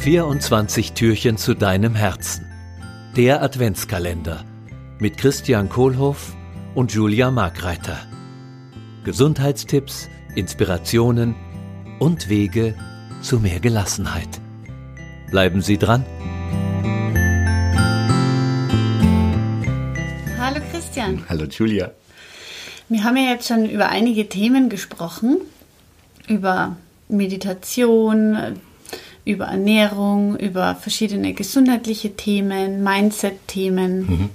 24 Türchen zu deinem Herzen. Der Adventskalender mit Christian Kohlhoff und Julia Markreiter. Gesundheitstipps, Inspirationen und Wege zu mehr Gelassenheit. Bleiben Sie dran. Hallo Christian. Hallo Julia. Wir haben ja jetzt schon über einige Themen gesprochen. Über Meditation, über Ernährung, über verschiedene gesundheitliche Themen, Mindset-Themen. Mhm.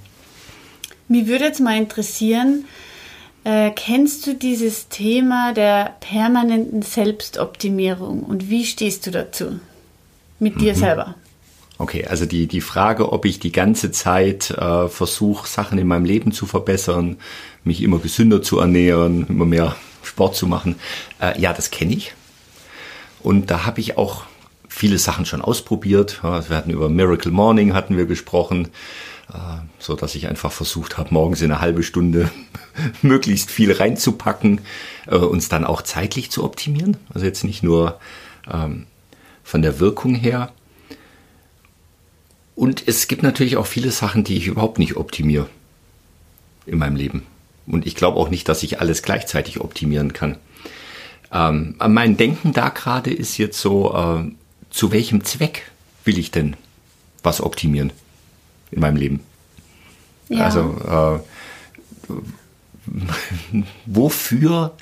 Mich würde jetzt mal interessieren, äh, kennst du dieses Thema der permanenten Selbstoptimierung und wie stehst du dazu mit dir mhm. selber? Okay, also die, die Frage, ob ich die ganze Zeit äh, versuche, Sachen in meinem Leben zu verbessern, mich immer gesünder zu ernähren, immer mehr Sport zu machen, äh, ja, das kenne ich. Und da habe ich auch viele Sachen schon ausprobiert. Wir hatten über Miracle Morning hatten wir gesprochen, äh, so dass ich einfach versucht habe, morgens in eine halbe Stunde möglichst viel reinzupacken, äh, uns dann auch zeitlich zu optimieren. Also jetzt nicht nur ähm, von der Wirkung her. Und es gibt natürlich auch viele Sachen, die ich überhaupt nicht optimiere in meinem Leben. Und ich glaube auch nicht, dass ich alles gleichzeitig optimieren kann. Ähm, mein Denken da gerade ist jetzt so, äh, zu welchem Zweck will ich denn was optimieren in meinem Leben? Ja. Also äh, wofür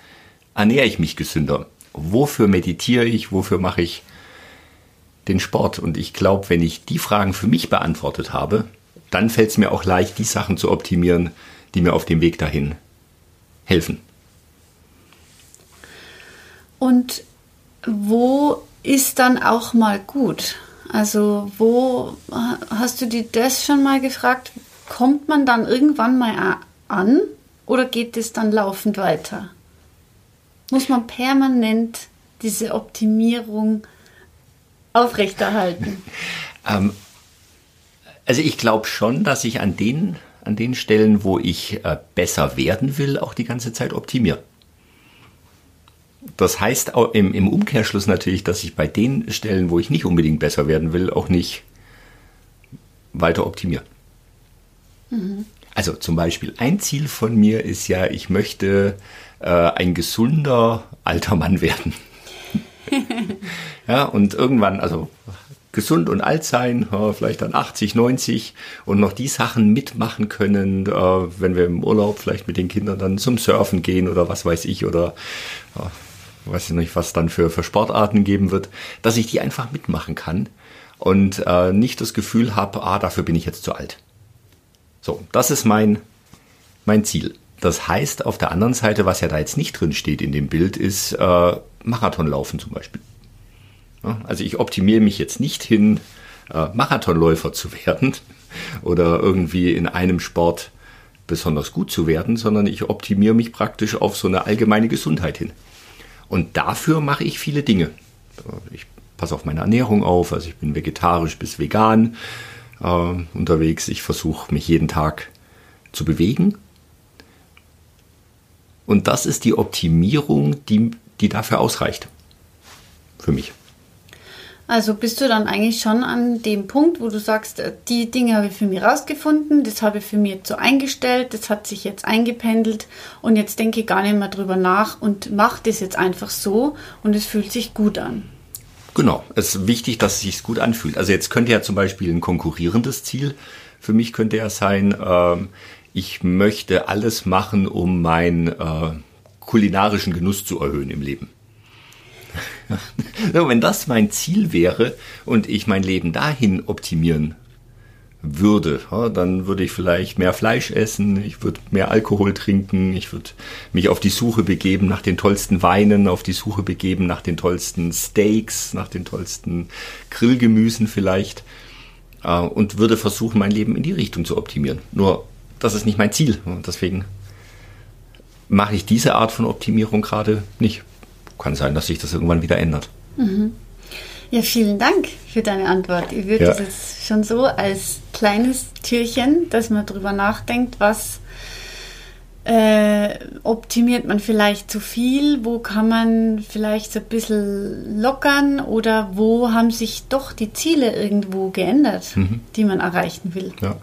ernähre ich mich gesünder? Wofür meditiere ich? Wofür mache ich den Sport? Und ich glaube, wenn ich die Fragen für mich beantwortet habe, dann fällt es mir auch leicht, die Sachen zu optimieren, die mir auf dem Weg dahin helfen. Und wo ist dann auch mal gut? Also wo hast du dir das schon mal gefragt? Kommt man dann irgendwann mal an oder geht es dann laufend weiter? Muss man permanent diese Optimierung aufrechterhalten? ähm, also ich glaube schon, dass ich an den, an den Stellen, wo ich äh, besser werden will, auch die ganze Zeit optimiere. Das heißt auch im, im Umkehrschluss natürlich, dass ich bei den Stellen, wo ich nicht unbedingt besser werden will, auch nicht weiter optimiere. Mhm. Also zum Beispiel ein Ziel von mir ist ja, ich möchte äh, ein gesunder alter Mann werden. ja, und irgendwann, also gesund und alt sein, vielleicht dann 80, 90 und noch die Sachen mitmachen können, äh, wenn wir im Urlaub vielleicht mit den Kindern dann zum Surfen gehen oder was weiß ich oder weiß ich nicht, was dann für, für Sportarten geben wird, dass ich die einfach mitmachen kann und äh, nicht das Gefühl habe, ah, dafür bin ich jetzt zu alt. So, das ist mein, mein Ziel. Das heißt, auf der anderen Seite, was ja da jetzt nicht drin steht in dem Bild, ist äh, Marathonlaufen zum Beispiel. Ja, also ich optimiere mich jetzt nicht hin, äh, Marathonläufer zu werden oder irgendwie in einem Sport besonders gut zu werden, sondern ich optimiere mich praktisch auf so eine allgemeine Gesundheit hin. Und dafür mache ich viele Dinge. Ich passe auf meine Ernährung auf, also ich bin vegetarisch bis vegan äh, unterwegs. Ich versuche mich jeden Tag zu bewegen. Und das ist die Optimierung, die, die dafür ausreicht. Für mich. Also bist du dann eigentlich schon an dem Punkt, wo du sagst, äh, die Dinge habe ich für mich rausgefunden, das habe ich für mich so eingestellt, das hat sich jetzt eingependelt und jetzt denke ich gar nicht mehr drüber nach und mache das jetzt einfach so und es fühlt sich gut an. Genau, es ist wichtig, dass es sich gut anfühlt. Also jetzt könnte ja zum Beispiel ein konkurrierendes Ziel für mich könnte ja sein, äh, ich möchte alles machen, um meinen äh, kulinarischen Genuss zu erhöhen im Leben. Wenn das mein Ziel wäre und ich mein Leben dahin optimieren würde, dann würde ich vielleicht mehr Fleisch essen, ich würde mehr Alkohol trinken, ich würde mich auf die Suche begeben nach den tollsten Weinen, auf die Suche begeben nach den tollsten Steaks, nach den tollsten Grillgemüsen vielleicht äh, und würde versuchen, mein Leben in die Richtung zu optimieren. Nur, das ist nicht mein Ziel und deswegen mache ich diese Art von Optimierung gerade nicht kann sein, dass sich das irgendwann wieder ändert. Mhm. Ja, vielen Dank für deine Antwort. Ich würde ja. das schon so als kleines Türchen, dass man darüber nachdenkt, was äh, optimiert man vielleicht zu viel? Wo kann man vielleicht so ein bisschen lockern? Oder wo haben sich doch die Ziele irgendwo geändert, mhm. die man erreichen will? Ja,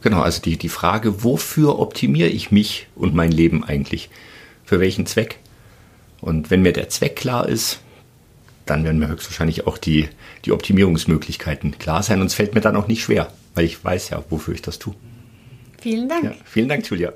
genau. Also die, die Frage, wofür optimiere ich mich und mein Leben eigentlich? Für welchen Zweck? Und wenn mir der Zweck klar ist, dann werden mir höchstwahrscheinlich auch die, die Optimierungsmöglichkeiten klar sein. Und es fällt mir dann auch nicht schwer, weil ich weiß ja, wofür ich das tue. Vielen Dank. Ja, vielen Dank, Julia.